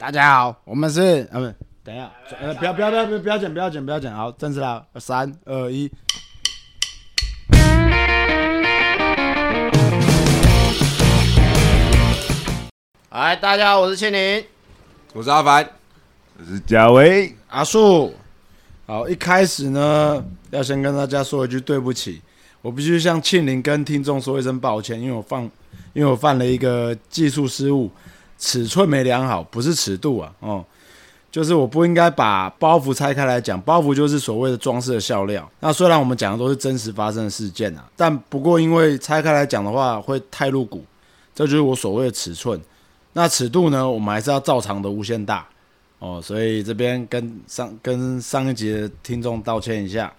大家好，我们是啊不，等一下，呃，不要不要不要不要不要剪不要剪不要剪，好，正式了，三二一。哎，大家好，我是千林。我是阿凡，我是贾维，阿树，好，一开始呢，要先跟大家说一句对不起，我必须向庆林跟听众说一声抱歉，因为我放，因为我犯了一个技术失误，尺寸没量好，不是尺度啊，哦，就是我不应该把包袱拆开来讲，包袱就是所谓的装饰的笑料。那虽然我们讲的都是真实发生的事件啊，但不过因为拆开来讲的话会太露骨，这就是我所谓的尺寸。那尺度呢，我们还是要照常的无限大哦，所以这边跟上跟上一集的听众道歉一下。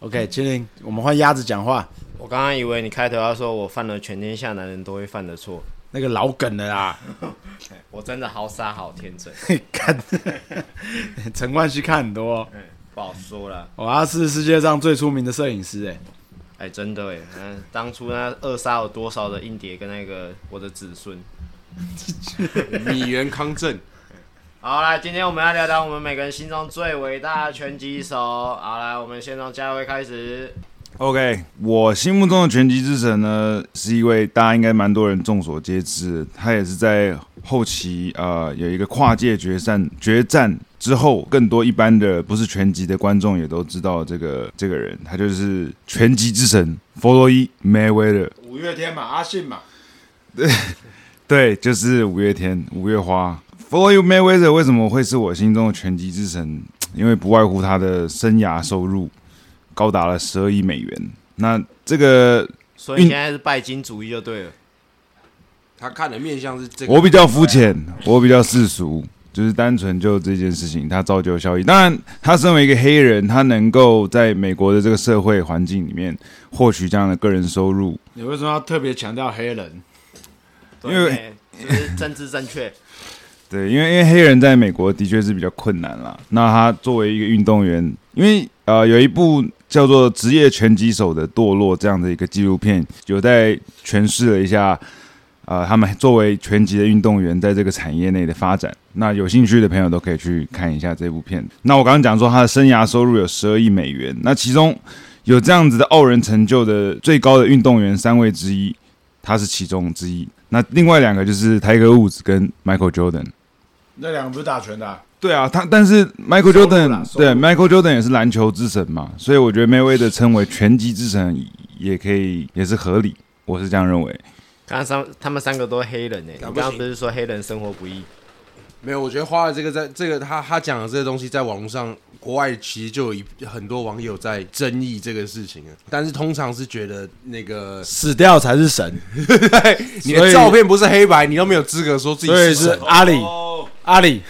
OK，麒麟，我们换鸭子讲话，我刚刚以为你开头要说我犯了全天下男人都会犯的错，那个老梗了啦，我真的好傻好天真。看 陈冠希看很多，嗯，不好说了。哦，他是世界上最出名的摄影师，哎，哎，真的哎，嗯，当初那扼杀有多少的硬碟跟那个我的子孙。米原康正，好来，今天我们要聊聊我们每个人心中最伟大的拳击手。好来，我们先从嘉威开始。OK，我心目中的拳击之神呢，是一位大家应该蛮多人众所皆知，他也是在后期呃有一个跨界决战决战之后，更多一般的不是拳击的观众也都知道这个这个人，他就是拳击之神弗洛伊梅威的。五月天嘛，阿信嘛，对 对，就是五月天，五月花。For You Mayweather 为什么会是我心中的拳击之神？因为不外乎他的生涯收入高达了十二亿美元。那这个所以现在是拜金主义就对了。他看的面相是这个。我比较肤浅，我比较世俗，就是单纯就这件事情，他造就效益。当然，他身为一个黑人，他能够在美国的这个社会环境里面获取这样的个人收入，你为什么要特别强调黑人？因为政治正确。对，因为因为黑人在美国的确是比较困难啦。那他作为一个运动员，因为呃有一部叫做《职业拳击手的堕落》这样的一个纪录片，有在诠释了一下呃他们作为拳击的运动员在这个产业内的发展。那有兴趣的朋友都可以去看一下这部片。那我刚刚讲说他的生涯收入有十二亿美元，那其中有这样子的傲人成就的最高的运动员三位之一，他是其中之一。那另外两个就是泰格伍兹跟 Michael Jordan。那两个不是打拳的、对啊，他但是 Michael Jordan 对 Michael Jordan 也是篮球之神嘛，所以我觉得 Mayweather 称为拳击之神也可以，也是合理，我是这样认为。刚刚三他们三个都黑人呢、你刚刚不是说黑人生活不易？没有，我觉得花了这个在这个他他讲的这些东西，在网络上国外其实就有一很多网友在争议这个事情啊。但是通常是觉得那个死掉才是神，你的照片不是黑白，你都没有资格说自己是神。阿里，阿里，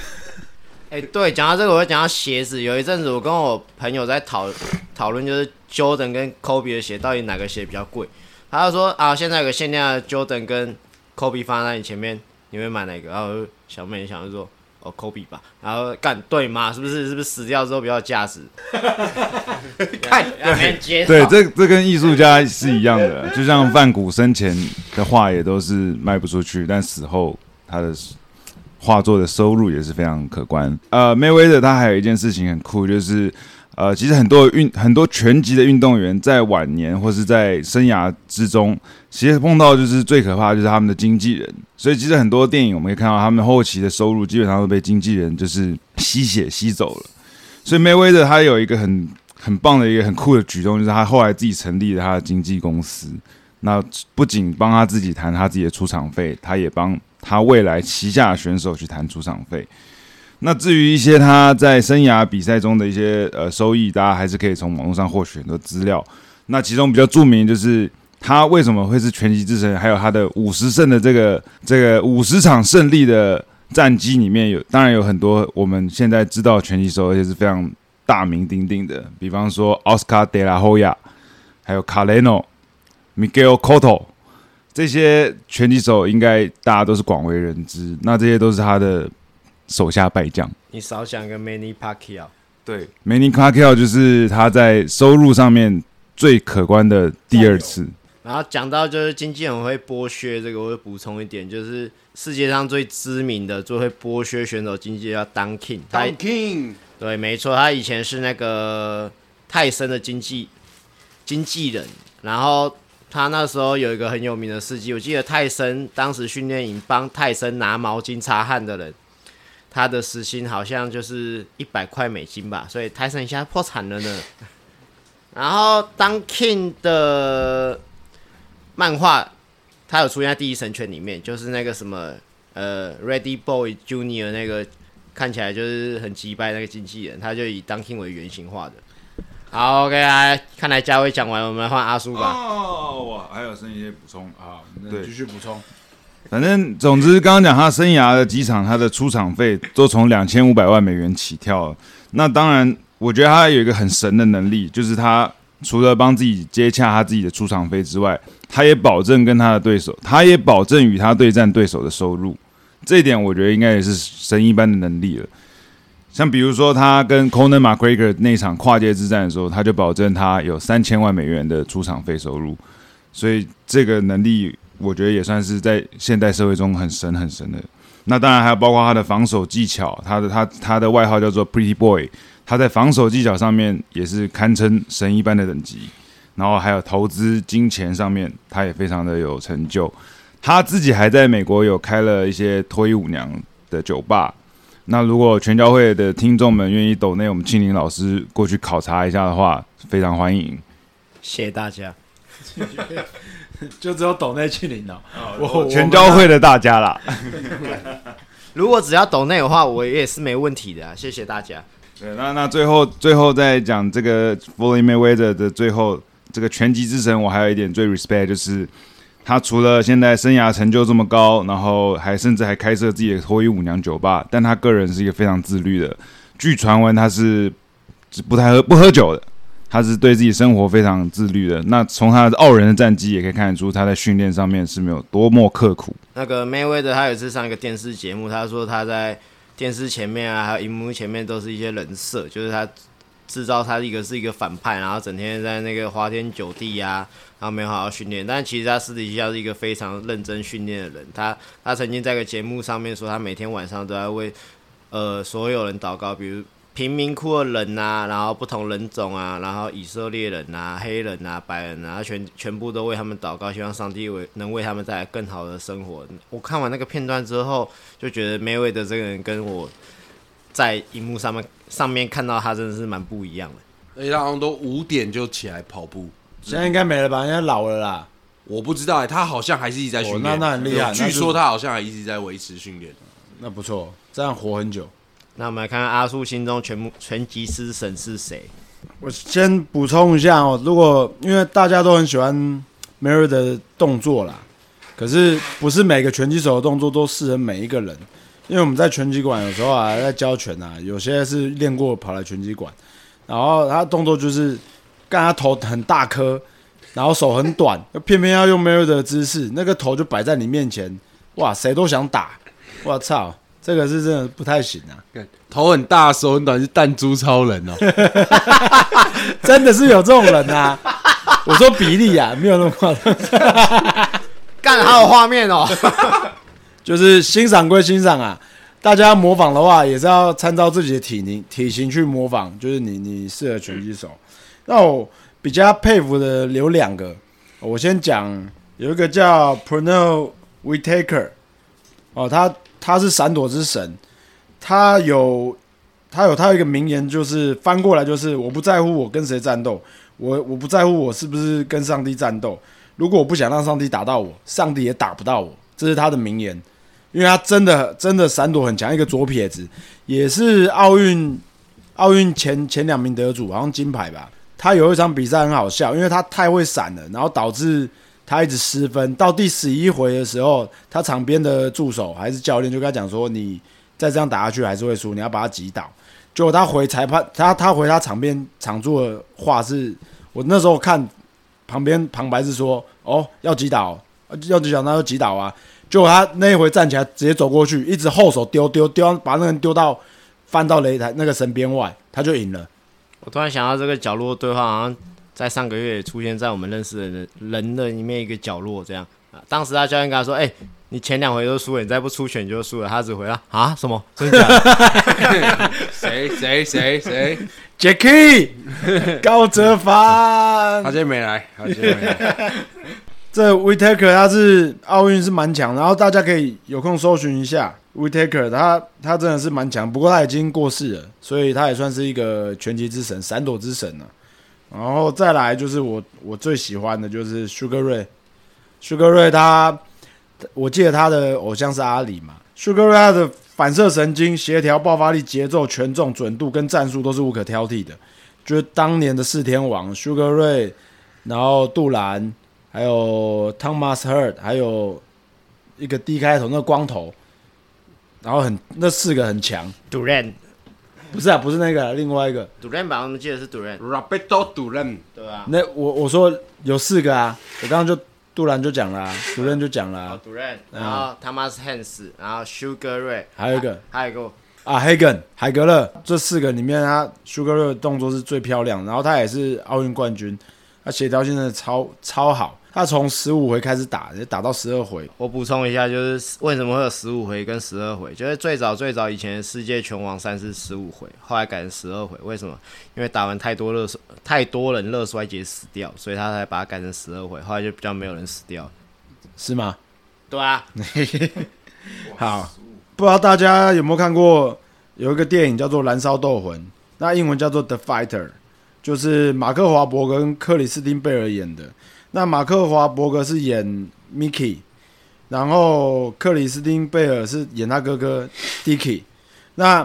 哎、对，讲到这个，我会讲到鞋子。有一阵子，我跟我朋友在讨讨论，就是 Jordan 跟 Kobe 的鞋到底哪个鞋比较贵。他就说啊，现在有个限量的 Jordan 跟 Kobe 放在你前面，你会买哪个？然后小妹想就说，哦，Kobe 吧。然后干对吗？是不是？是不是死掉之后比较有价值？看，没人接受。对，这这跟艺术家是一样的，就像梵谷生前的画也都是卖不出去，但死后他的画作的收入也是非常可观。呃，Mayweather 他还有一件事情很酷，就是呃，其实很多运很多拳击的运动员在晚年或是在生涯之中，其实碰到就是最可怕的就是他们的经纪人。所以其实很多电影我们可以看到，他们后期的收入基本上都被经纪人就是吸血吸走了。所以 Mayweather 他有一个很很棒的一个很酷的举动，就是他后来自己成立了他的经纪公司。那不仅帮他自己谈他自己的出场费，他也帮他未来旗下选手去谈出场费。那至于一些他在生涯比赛中的一些呃收益，大家还是可以从网络上获取很多资料。那其中比较著名就是他为什么会是拳击之神，还有他的五十胜的这个这个五十场胜利的战绩里面有，当然有很多我们现在知道拳击手，而且是非常大名鼎鼎的，比方说奥斯卡·德拉霍亚，还有卡雷诺、Miguel Cotto 这些拳击手，应该大家都是广为人知。那这些都是他的手下败将。你少想个 Manny Pacquiao。对 m a n y Pacquiao 就是他在收入上面最可观的第二次。然后讲到就是经纪人会剥削这个，我会补充一点，就是世界上最知名的最会剥削选手经纪人叫 Don King，他 Don King，对，没错，他以前是那个泰森的经纪经纪人，然后他那时候有一个很有名的事迹，我记得泰森当时训练营帮泰森拿毛巾擦汗的人，他的时薪好像就是一百块美金吧，所以泰森现在破产了呢。然后当 King 的漫画，他有出现在《第一神拳》里面，就是那个什么呃，Ready Boy Junior 那个看起来就是很击败那个经纪人，他就以当 King 为原型画的。好，OK 来，看来嘉威讲完，我们换阿叔吧。哦，我还有剩一些补充。啊，对那继续补充。反正总之，刚刚讲他生涯的几场，他的出场费都从两千五百万美元起跳了。那当然，我觉得他有一个很神的能力，就是他除了帮自己接洽他自己的出场费之外，他也保证跟他的对手，他也保证与他对战对手的收入。这一点我觉得应该也是神一般的能力了。像比如说他跟 Conor McGregor 那场跨界之战的时候，他就保证他有三千万美元的出场费收入，所以这个能力我觉得也算是在现代社会中很神很神的。那当然还有包括他的防守技巧，他的他他的外号叫做 Pretty Boy，他在防守技巧上面也是堪称神一般的等级。然后还有投资金钱上面，他也非常的有成就。他自己还在美国有开了一些脱衣舞娘的酒吧。那如果全教会的听众们愿意抖内我们庆林老师过去考察一下的话，非常欢迎。谢谢大家。就只有抖内去领了。我我全教会了大家啦。如果只要抖内的话，我也是没问题的、啊。谢谢大家。对，那那最后最后再讲这个 Floyd Mayweather 的最后这个拳击之神，我还有一点最 respect 就是他除了现在生涯成就这么高，然后还甚至还开设自己的脱衣舞娘酒吧，但他个人是一个非常自律的。据传闻他是不太喝不喝酒的，他是对自己生活非常自律的。那从他的傲人的战绩也可以看得出，他在训练上面是没有多么刻苦。那个 Mayweather 他有一次上一个电视节目，他说他在电视前面啊，还有荧幕前面都是一些人设，就是他制造他一个是一个反派，然后整天在那个花天酒地啊，然后没有好好训练。但其实他私底下是一个非常认真训练的人。他他曾经在一个节目上面说，他每天晚上都在为呃所有人祷告，比如贫民窟的人啊，然后不同人种啊，然后以色列人啊、黑人啊、白人啊，他全全部都为他们祷告，希望上帝为能为他们带来更好的生活。我看完那个片段之后，就觉得梅伟的这个人跟我在荧幕上面上面看到他真的是蛮不一样的。而且他好像都五点就起来跑步。现在应该没了吧？应该老了啦。我不知道、欸，他好像还是一直在训练、哦那那很厉害据说他好像还一直在维持训练。那不错，这样活很久。那我们来看看阿叔心中全部拳击师神是谁？我先补充一下哦，如果因为大家都很喜欢 Mary 的动作啦，可是不是每个拳击手的动作都适合每一个人。因为我们在拳击馆有时候啊，在教拳啊，有些是练过跑来拳击馆，然后他动作就是干他头很大颗，然后手很短，偏偏要用 Mary 的姿势，那个头就摆在你面前，哇，谁都想打，我操，这个是真的不太行啊。头很大，手很短，是弹珠超人哦。真的是有这种人啊！我说比例啊，没有那么夸张，干，好有画面哦！就是欣赏归欣赏啊，大家模仿的话也是要参照自己的体型体型去模仿，就是你你适合拳击手。那我比较佩服的有两个，我先讲有一个叫 Pernell Whitaker，哦，他他是闪躲之神，他有他有他有一个名言，就是翻过来就是我不在乎我跟谁战斗，我我不在乎我是不是跟上帝战斗，如果我不想让上帝打到我，上帝也打不到我，这是他的名言。因为他真的真的闪躲很强，一个左撇子，也是奥运奥运前前两名得主，好像金牌吧。他有一场比赛很好笑，因为他太会闪了，然后导致他一直失分。到第十一回的时候，他场边的助手还是教练就跟他讲说：“你再这样打下去还是会输，你要把他击倒。”结果他回裁判，他他回他场边场助的话是：我那时候看旁边旁白是说：“哦，要击倒，要击倒那就击倒啊。”结果他那一回站起来，直接走过去，一直后手丢丢丢，把那个人丢到翻到擂台那个绳边外，他就赢了。我突然想到这个角落对话，好像在上个月也出现在我们认识的人人的里面一个角落这样。啊。当时他教练跟他说：“哎、你前两回都输了，你再不出拳你就输了。”他只回答：“啊，什么？真的假？的？谁谁？谁？谁？Jacky 高哲他，今天没来，他今天没来。这 Vitaker 他是奥运是蛮强，然后大家可以有空搜寻一下 Whitaker，他他真的是蛮强，不过他已经过世了，所以他也算是一个拳击之神、闪躲之神了。然后再来就是我我最喜欢的就是 Sugar Ray，Sugar Ray 他我记得他的偶像是阿里嘛，Sugar Ray 他的反射神经、协调、爆发力、节奏、权重、准度跟战术都是无可挑剔的。就是当年的四天王 Sugar Ray，然后杜兰，还有 Thomas Hurt，还有一个 D 开头那个光头，然后很那四个很强，杜兰不是啊，不是那个，另外一个。吧，我们记得是 Duran，Roberto Duran，对吧？那我我说有四个啊，我刚刚就杜兰就讲了、啊，杜兰就讲了、啊。啊，，Duran，然后 Thomas Hans，然后 Sugar Ray，还有一个还有一个啊，Hagen 海格勒，这四个里面他 Sugar Ray 的动作是最漂亮，然后他也是奥运冠军，他协调性真的超超好，他从十五回开始打，就打到十二回，我补充一下，就是为什么会有十五回跟十二回？就是最早最早以前世界拳王赛是十五回，后来改成十二回。为什么？因为打完太多热衰，太多人热衰竭死掉，所以他才把它改成十二回。后来就比较没有人死掉。是吗？对啊，好，不知道大家有没有看过有一个电影叫做《燃烧斗魂》，那英文叫做《The Fighter》，就是马克华伯跟克里斯汀贝尔演的。那马克华伯格是演 Mickey，然后克里斯汀贝尔是演他哥哥 Dicky。那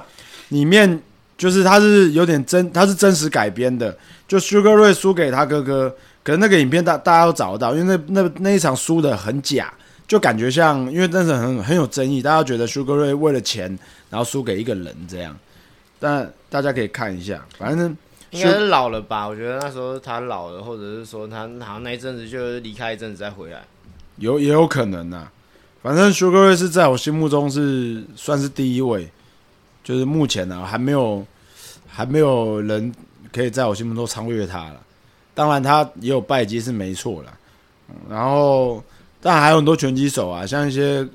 里面就是他是有点真，他是真实改编的，就 Sugar Ray 输给他哥哥，可能那个影片大大家都找得到，因为那那那一场输的很假。就感觉像，因为那是很很有争议，大家觉得 Sugar Ray 为了钱，然后输给一个人这样，但大家可以看一下，反正应该是老了吧？我觉得那时候他老了，或者是说他好像那一阵子就离开一阵子再回来。有也有可能呐、反正 Sugar Ray 是在我心目中是算是第一位，就是目前呢、还没有还没有人可以在我心目中超越他了。当然他也有败绩是没错啦，嗯然后但还有很多拳击手啊，像一些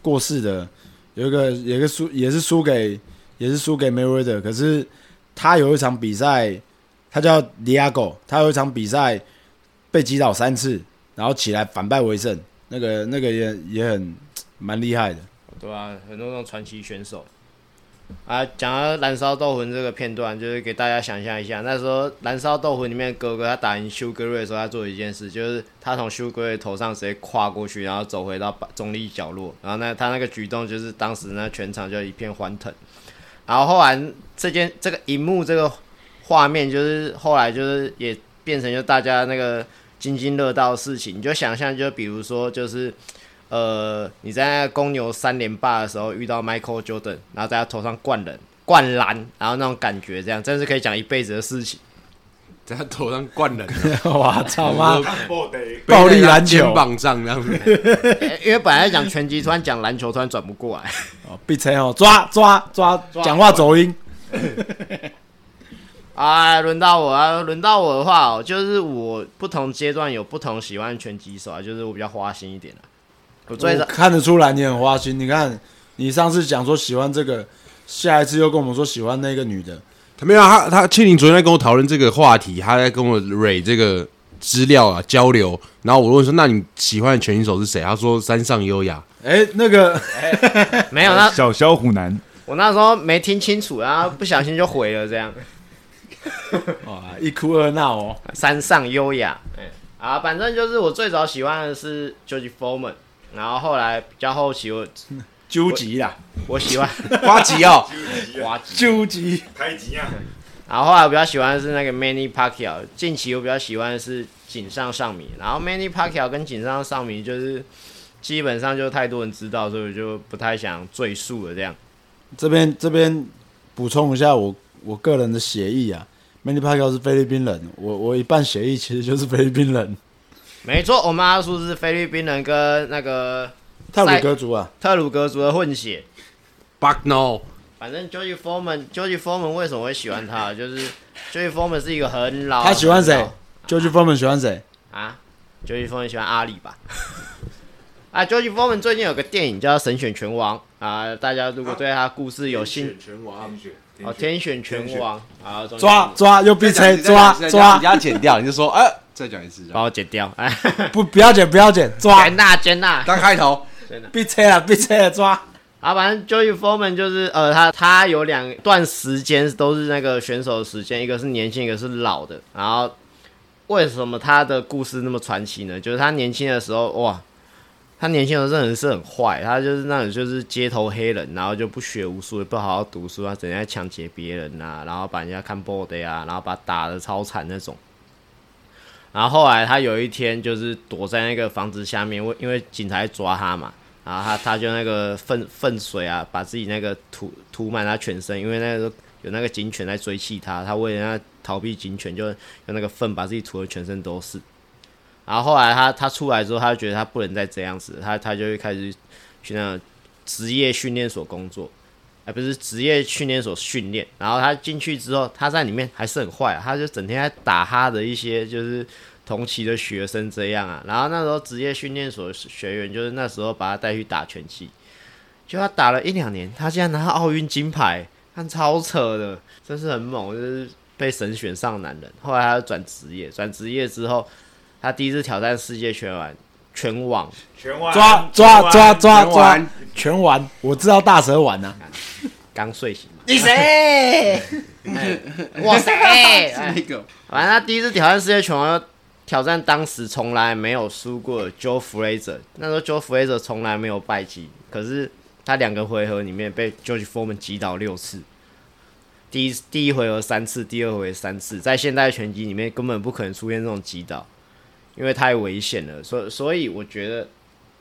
过世的，有一个有一个输也是输给也是输给 Mayweather，可是他有一场比赛，他叫 Diago，他有一场比赛被击倒三次，然后起来反败为胜，那个那个也也很蛮厉害的。对啊，很多那种传奇选手啊。讲到《燃烧斗魂》这个片段，就是给大家想象一下，那时候《燃烧斗魂》里面哥哥他打赢修格瑞的时候，他做一件事，就是他从修格瑞头上直接跨过去，然后走回到中立角落，然后呢，他那个举动就是当时那全场就一片欢腾。然后后来这件这个荧幕这个画面，就是后来就是也变成就大家那个津津乐道的事情。你就想象，就比如说就是。呃，你在公牛三连霸的时候遇到 Michael Jordan，然后在他头上灌人、灌篮，然后那种感觉，这样真是可以讲一辈子的事情。在他头上灌人，哇操妈！暴力篮肩球膀上这样子。欸 因为本来讲拳击，突然讲篮球，突然转不过来。哦，闭嘴哦，抓抓抓，讲话走音。啊，轮到我啊，轮到我的话哦，就是我不同阶段有不同喜欢拳击手啊，就是我比较花心一点的、我最我看得出来你很花心。你看，你上次讲说喜欢这个，下一次又跟我们说喜欢那个女的，他没有，他他庆林昨天在跟我讨论这个话题，他在跟我蕊这个资料啊交流，然后我问说，那你喜欢的拳击手是谁？他说山上优雅。哎、那个 没有那小小虎男，我那时候没听清楚，然后不小心就回了这样。哇，一哭二闹哦。山上优雅，哎、啊，反正就是我最早喜欢的是 George Foreman，然后后来比较后期我 究极啦，我喜欢花吉哦，滑稽，究极。开机啊！然后后来我比较喜欢的是那个 Manny Pacquiao，近期我比较喜欢的是井上尚弥，然后 Manny Pacquiao 跟井上尚弥就是基本上就太多人知道，所以我就不太想赘述了这样。这边这边补充一下我我个人的协议啊，Manny Pacquiao 是菲律宾人，我我一半协议其实就是菲律宾人，没错，我们阿叔是菲律宾人跟那个特鲁格族啊，特鲁格族的混血。Buck No，反正 George Foreman，George Foreman 为什么会喜欢他？就是 George Foreman 是一个很老，他喜欢谁？很老 George Foreman 喜欢谁？啊，George Foreman 喜欢阿里吧？啊，George Foreman 最近有个电影叫《神选拳王》啊，大家如果对他故事有兴，拳王，哦，天选拳王。啊，抓抓又必吹，再抓抓。你，要剪掉，你就说，哎，再讲一次，把我剪掉，哎，不不要剪不要剪，抓。剪呐剪呐，当开头，必吹了必吹了抓。啊，反正 Joey Foreman 就是呃，他他有两段时间都是那个选手的时间，一个是年轻，一个是老的。然后为什么他的故事那么传奇呢？就是他年轻的时候，哇，他年轻的时候真的是很坏，他就是那种就是街头黑人，然后就不学无术，也不好好读书啊，整天抢劫别人呐、然后把人家看 body 啊，然后把打的超惨那种。然后后来他有一天就是躲在那个房子下面，为因为警察抓他嘛，然后他他就那个粪粪水啊，把自己那个涂涂满他全身，因为那个有那个警犬在追气他，他为了要逃避警犬，就用那个粪把自己涂的全身都是。然后后来他他出来之后，他就觉得他不能再这样子，他他就会开始去那个职业训练所工作，哎，不是职业训练所训练。然后他进去之后，他在里面还是很坏、他就整天在打他的一些就是同期的学生这样啊。然后那时候职业训练所的学员就是那时候把他带去打拳击，就他打了一两年，他竟然拿到奥运金牌，看超扯的，真是很猛，就是被神选上男人。后来他就转职业，转职业之后，他第一次挑战世界拳王，拳王全网抓抓抓抓抓全网，我知道大蛇丸呐、刚睡醒嘛。你谁？哎我谁？哎 那个反正他第一次挑战世界拳王，挑战当时从来没有输过的 Joe Fraser。那时候 Joe Fraser 从来没有败绩，可是他两个回合里面被 George Foreman 击倒六次。第一第一回合三次，第二回合三次，在现代拳击里面根本不可能出现这种击倒，因为太危险了。所所以我觉得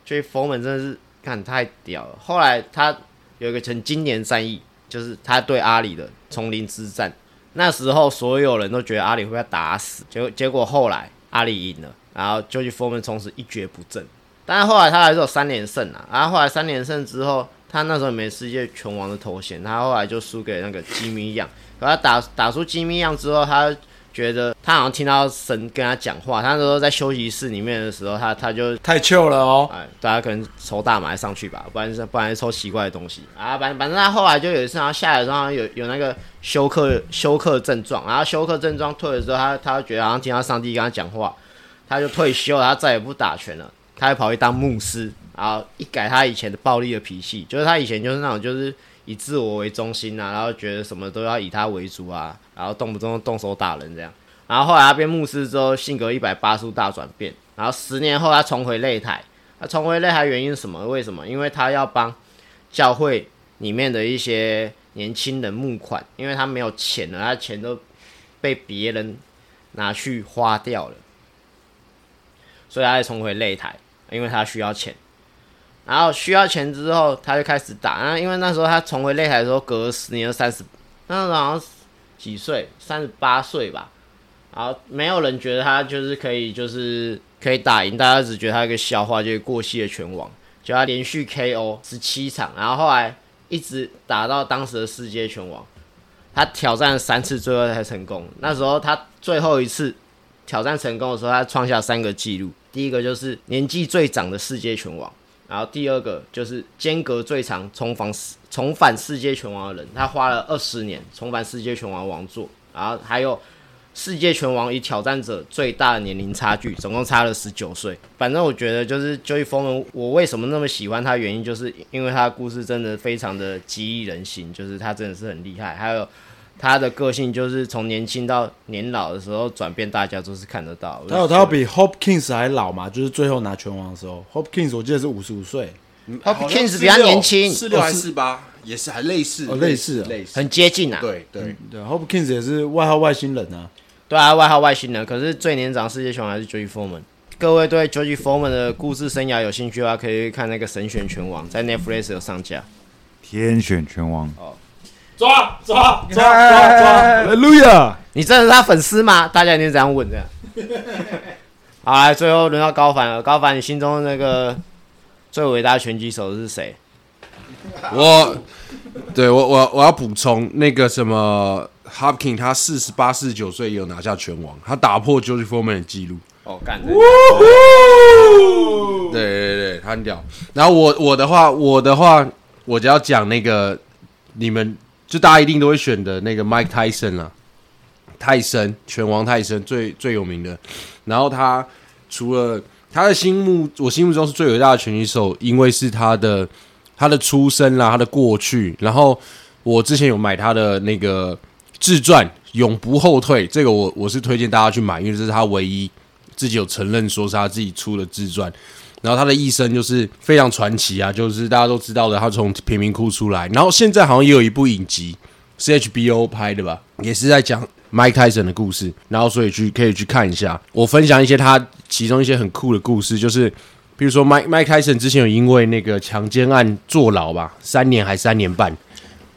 George Foreman 真的是看太屌了。后来他有一个成经典战役，就是他对阿里的丛林之战。那时候所有人都觉得阿里会被打死，结果结果后来阿里赢了，然后 George Forman 从此一蹶不振。但是后来他还是有三连胜啊，然后后来三连胜之后，他那时候也没世界拳王的头衔，他后来就输给那个吉米样。可他打打出吉米样之后，他觉得他好像听到神跟他讲话。他那时候在休息室里面的时候，他他就太 chill 了哦。哎，大家可能抽大麻上去吧，不然不然抽奇怪的东西啊。反反正他后来就有一次，然后下来的时候有有那个休克休克症状，然后休克症状退了之后，他他就觉得好像听到上帝跟他讲话，他就退休了，他再也不打拳了，他就跑去当牧师，然后一改他以前的暴力的脾气，就是他以前就是那种就是以自我为中心啊，然后觉得什么都要以他为主啊，然后动不动动手打人这样。然后后来他变牧师之后，性格一百八十度大转变。然后十年后他重回擂台，他重回擂台原因是什么？为什么？因为他要帮教会里面的一些年轻人募款，因为他没有钱了，他钱都被别人拿去花掉了，所以他才重回擂台，因为他需要钱。然后需要钱之后，他就开始打。然后因为那时候他重回擂台的时候，隔了十年，三十，那时候好像几岁？三十八岁吧。然后没有人觉得他就是可以，就是可以打赢，大家只觉得他一个笑话，就是过气的拳王。就他连续 KO 十七场，然后后来一直打到当时的世界拳王。他挑战了三次，最后才成功。那时候他最后一次挑战成功的时候，他创下三个纪录。第一个就是年纪最长的世界拳王，然后第二个就是间隔最长重返重返世界拳王的人，他花了二十年重返世界拳王王座，然后还有世界拳王与挑战者最大的年龄差距，总共差了十九岁。反正我觉得就是 Joe Forn，我为什么那么喜欢他，原因就是因为他的故事真的非常的激励人心，就是他真的是很厉害，还有他的个性就是从年轻到年老的时候转变，大家都是看得到。他有他要比 Hopkins 还老嘛？就是最后拿拳王的时候，Hopkins 我记得是五十五岁，Hopkins 比较年轻，四六还是四八，也是还类似，哦类似啊类似，很接近啊。对对，对，Hopkins 也是外号外星人啊。对啊，外号外星人，可是最年长世界拳王还是 George Foreman。各位对 George Foreman 的故事生涯有兴趣的话，可以看那个《神选拳王》，在 Netflix 有上架。天选拳王，抓抓抓抓抓！路亚，你真的是他粉丝吗？大家一定这样问这样。好，来，最后轮到高凡了。高凡，你心中那个最伟大的拳击手是谁？我对我我我要补充那个什么 h o p k i n g 他四十八、四十九岁有拿下拳王，他打破 George Foreman 的记录。哦，干这对对对，他很屌。然后我我的话，我的话，我只要讲那个你们就大家一定都会选的那个 Mike Tyson 啊，泰森拳王泰森最最有名的。然后他除了他的心目，我心目中是最伟大的拳击手，因为是他的他的出身啦，他的过去。然后我之前有买他的那个自传《永不后退》，这个我我是推荐大家去买，因为这是他唯一自己有承认说是他自己出的自传。然后他的一生就是非常传奇啊，就是大家都知道的，他从贫民窟出来，然后现在好像也有一部影集是 HBO 拍的吧，也是在讲 Mike Tyson 的故事，然后所以去可以去看一下。我分享一些他其中一些很酷的故事，就是比如说 Mike Mike Tyson 之前有因为那个强奸案坐牢吧，三年还三年半，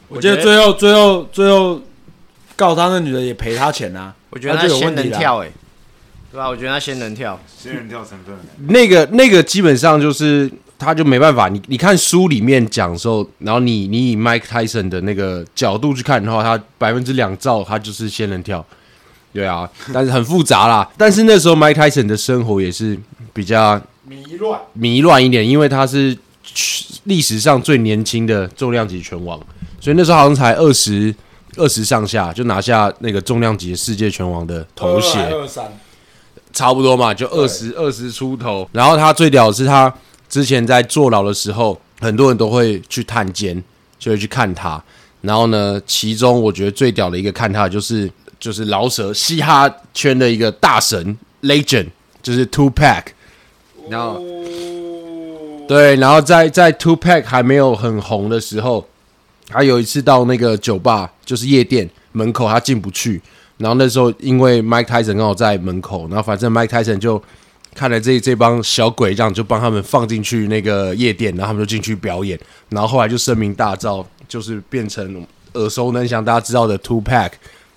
我记得最后最后最后告他那女的也赔他钱啊，我觉得他有问题啦。人跳哎、对吧？我觉得他仙人跳，仙人跳成分。那个那个基本上就是他就没办法，你你看书里面讲的时候，然后你你以 Mike Tyson 的那个角度去看的话，他百分之两兆他就是仙人跳，对啊，但是很复杂啦。但是那时候 Mike Tyson 的生活也是比较迷乱。迷乱一点，因为他是历史上最年轻的重量级拳王，所以那时候好像才二十二十上下就拿下那个重量级世界拳王的头衔。二三，差不多嘛，就二十二十出头。然后他最屌的是他之前在坐牢的时候，很多人都会去探监，就会去看他。然后呢，其中我觉得最屌的一个看他就是就是饶舌嘻哈圈的一个大神 Legend，就是 Two Pack。然后对，然后在在 Two Pack 还没有很红的时候，他有一次到那个酒吧，就是夜店门口，他进不去。然后那时候因为 Mike Tyson 刚好在门口，然后反正 Mike Tyson 就看了这这帮小鬼，这样就帮他们放进去那个夜店，然后他们就进去表演。然后后来就声名大噪，就是变成耳熟能详大家知道的 Two Pack。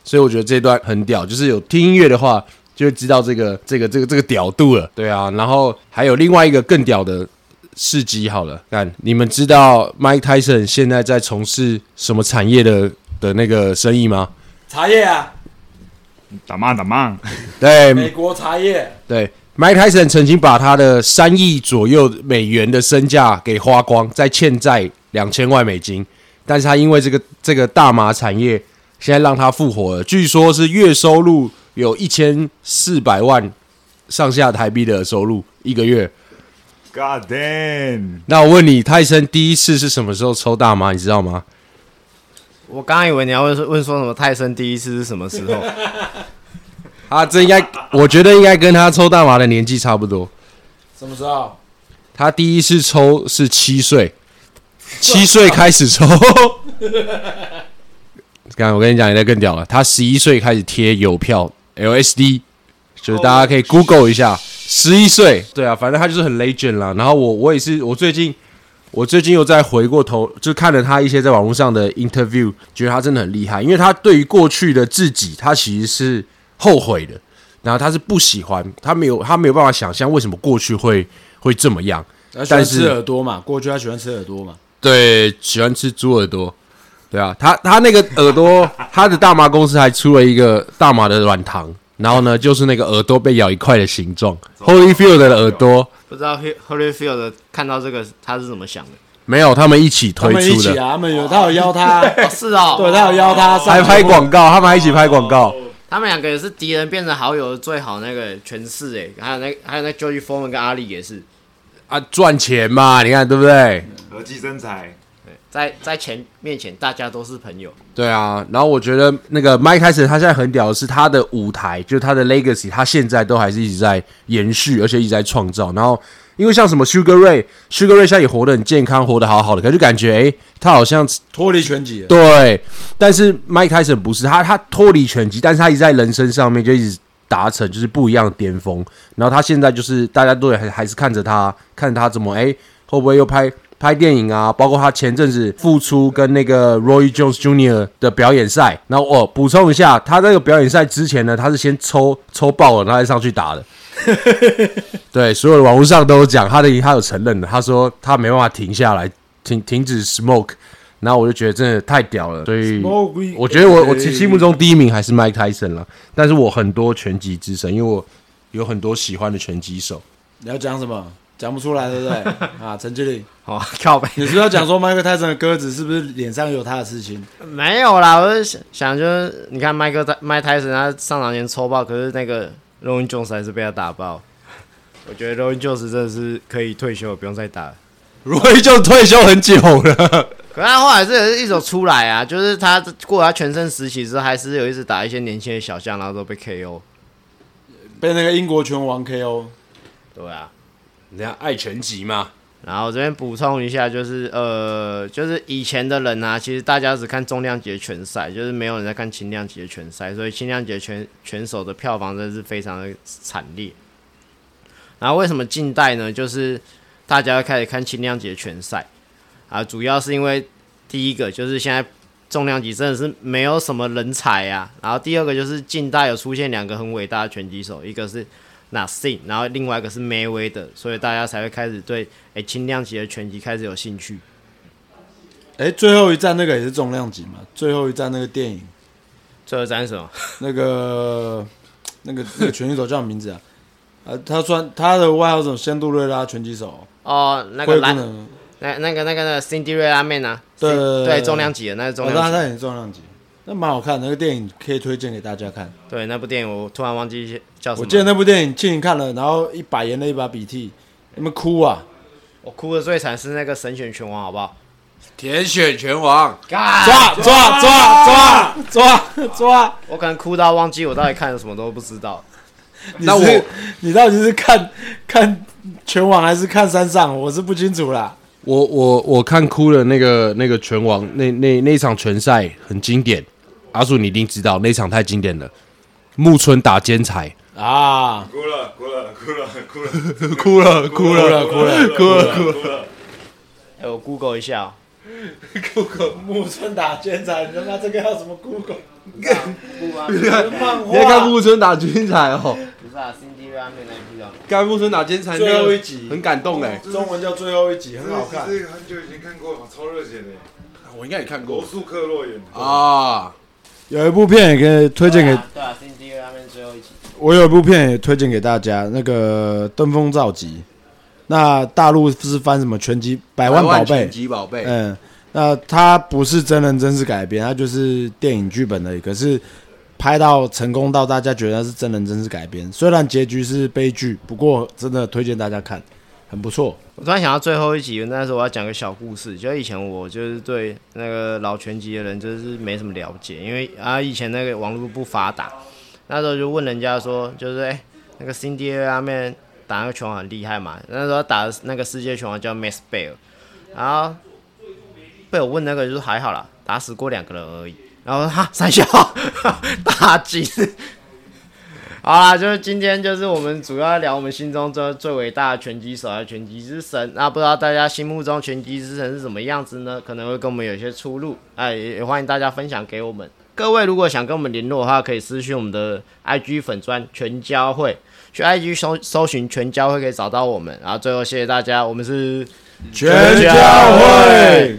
所以我觉得这段很屌，就是有听音乐的话，就会知道这个这个这个这个屌度了。对啊，然后还有另外一个更屌的事迹。好了，看你们知道 Mike Tyson 现在在从事什么产业的的那个生意吗？茶叶啊，打骂打骂，对，美国茶叶，对，Mike Tyson 曾经把他的三亿左右美元的身价给花光，在欠债两千万美金，但是他因为这个这个大麻产业，现在让他复活了，据说是月收入有一千四百万上下台币的收入一个月。God damn！那我问你，泰森第一次是什么时候抽大麻？你知道吗？我刚刚以为你要问说问说什么泰森第一次是什么时候？啊，这应该，我觉得应该跟他抽大麻的年纪差不多。什么时候？他第一次抽是七岁，七岁开始抽。刚我跟你讲，你在更屌了。他十一岁开始贴邮票 LSD，就是大家可以 Google 一下。十一岁，对啊，反正他就是很 legend 啦。然后我我也是，我最近我最近又再回过头，就看了他一些在网络上的 interview，觉得他真的很厉害，因为他对于过去的自己，他其实是后悔的。然后他是不喜欢，他没有他没有办法想象为什么过去会会这么样。他喜欢但是吃耳朵嘛，过去他喜欢吃耳朵嘛。对，喜欢吃猪耳朵。对啊，他他那个耳朵，他的大麻公司还出了一个大麻的软糖，然后呢，就是那个耳朵被咬一块的形状，Holyfield 的耳朵。不知道 Holyfield 看到这个他是怎么想的？没有，他们一起推他们一出的，起啊，他们有他有邀他，哦，是哦，对他有邀他上还拍节目广告，他们还一起拍广告。他们两个也是敌人变成好友的最好那个诠释哎，还有那还有那 George Foreman 跟阿里也是。啊，赚钱嘛，你看对不对？和气生财。在在前面前大家都是朋友，对啊，然后我觉得那个 Mike Tyson 他现在很屌的是他的舞台，就是他的 legacy，他现在都还是一直在延续，而且一直在创造。然后因为像什么 Sugar Ray，Sugar Ray 现在也活得很健康，活得好好的，可就感觉诶，他好像脱离拳击。对，但是 Mike Tyson 不是他，他脱离拳击，但是他一直在人生上面就一直达成就是不一样的巅峰。然后他现在就是大家都还还是看着他，看他怎么诶，会不会又拍拍电影啊？包括他前阵子复出跟那个 Roy Jones Jr. 的表演赛。然后我补充一下，他那个表演赛之前呢，他是先抽抽爆了，然后再上去打的。对，所有的网络上都有讲，他的他有承认的，他说他没办法停下来，停停止 smoke，然后我就觉得真的太屌了，所以我觉得我我心目中第一名还是 Mike Tyson 了，但是我很多拳击之神，因为我有很多喜欢的拳击手。你要讲什么？讲不出来，对不对？啊，陈经理，哦，靠背你是不是要讲说迈克泰森的鸽子是不是脸上有他的事情？没有啦，我是想想就是你看迈克泰迈泰森他上场前抽爆，可是那个 r o n Jones 还是被他打爆。我觉得 r o n Jones 真的是可以退休了，不用再打了。罗伊就退休很久了，可是他后来是有一手出来啊，就是他过了他全盛时期之后，还是有一直打一些年轻的小将，然后都被 KO。被那个英国拳王 KO。对啊，人家爱拳击嘛，然后这边补充一下，就是呃，就是以前的人啊，其实大家只看重量级的拳赛，就是没有人在看轻量级的拳赛，所以轻量级的拳拳手的票房真的是非常的惨烈。然后为什么近代呢？就是大家开始看轻量级的拳赛啊，主要是因为第一个就是现在重量级真的是没有什么人才啊，然后第二个就是近代有出现两个很伟大的拳击手，一个是 Nassim，然后另外一个是 Mayweather，所以大家才会开始对哎轻量级的拳击开始有兴趣。哎，最后一站那个也是重量级嘛？最后一站那个电影，最后战是什么？那个那个那个拳击手叫什么名字啊？呃，他算他的外号是？仙杜瑞拉拳击手，哦，那个蓝，那那个那个那个 Cinderella Man 啊，对对对对重量级的，那是重哦，量级。那也是重量级，那蛮好看的。那个电影可以推荐给大家看。对那部电影，我突然忘记叫什么。我记得那部电影庆庆看了，然后一把眼泪一把鼻涕，你们哭啊？我哭的最惨是那个神选拳王，好不好？铁选拳王，抓抓抓抓抓抓抓！我可能哭到忘记我到底看了什么都不知道。那我你到底是看看拳王还是看山上？我是不清楚啦。我我我看哭了那个那个拳王那那那场拳赛很经典，阿树你一定知道那场太经典了，木村打尖财，啊，哭了，哭了，哭了，哭了，哭了哭哭了哭了哭了哭了，哎、我 Google 一下、哦，木村打尖仔，你他妈这个要什么 Google？你在看木村打尖财哦，不是啊，Cinderella Man 那一部叫看木村打尖财最后一集。很感动哎，中文叫最后一集，很好看。这个很久以前看过了，超热血的，我应该也看过。罗素克洛演的。啊，有一部片也可以推荐给对啊对啊，Cinderella Man 最后一集。我有一部片也推荐给大家，那个《登峰造极》，那大陆是翻什么拳击百万宝贝拳，击宝贝，嗯，那它不是真人真事改编，它就是电影剧本而已。可是拍到成功到大家觉得它是真人真事改编，虽然结局是悲剧，不过真的推荐大家看，很不错。我突然想到最后一集，那时候我要讲个小故事。就以前我就是对那个老拳击的人就是没什么了解，因为啊以前那个网络不发达，那时候就问人家说，就是哎、那个 Cindy 他们打那个拳王很厉害嘛？那时候打的那个世界拳王叫 Max Bear，然后被我问那个就是还好啦，打死过两个人而已。然后哈三笑 大惊。好啦，就是今天就是我们主要聊我们心中最最伟大的拳击手，还有拳击之神。那不知道大家心目中拳击之神是什么样子呢？可能会跟我们有些出入，哎，也欢迎大家分享给我们。各位如果想跟我们联络的话，可以私讯我们的 IG 粉专全交会，去 IG 搜搜寻全交会可以找到我们。然后最后谢谢大家，我们是全交会。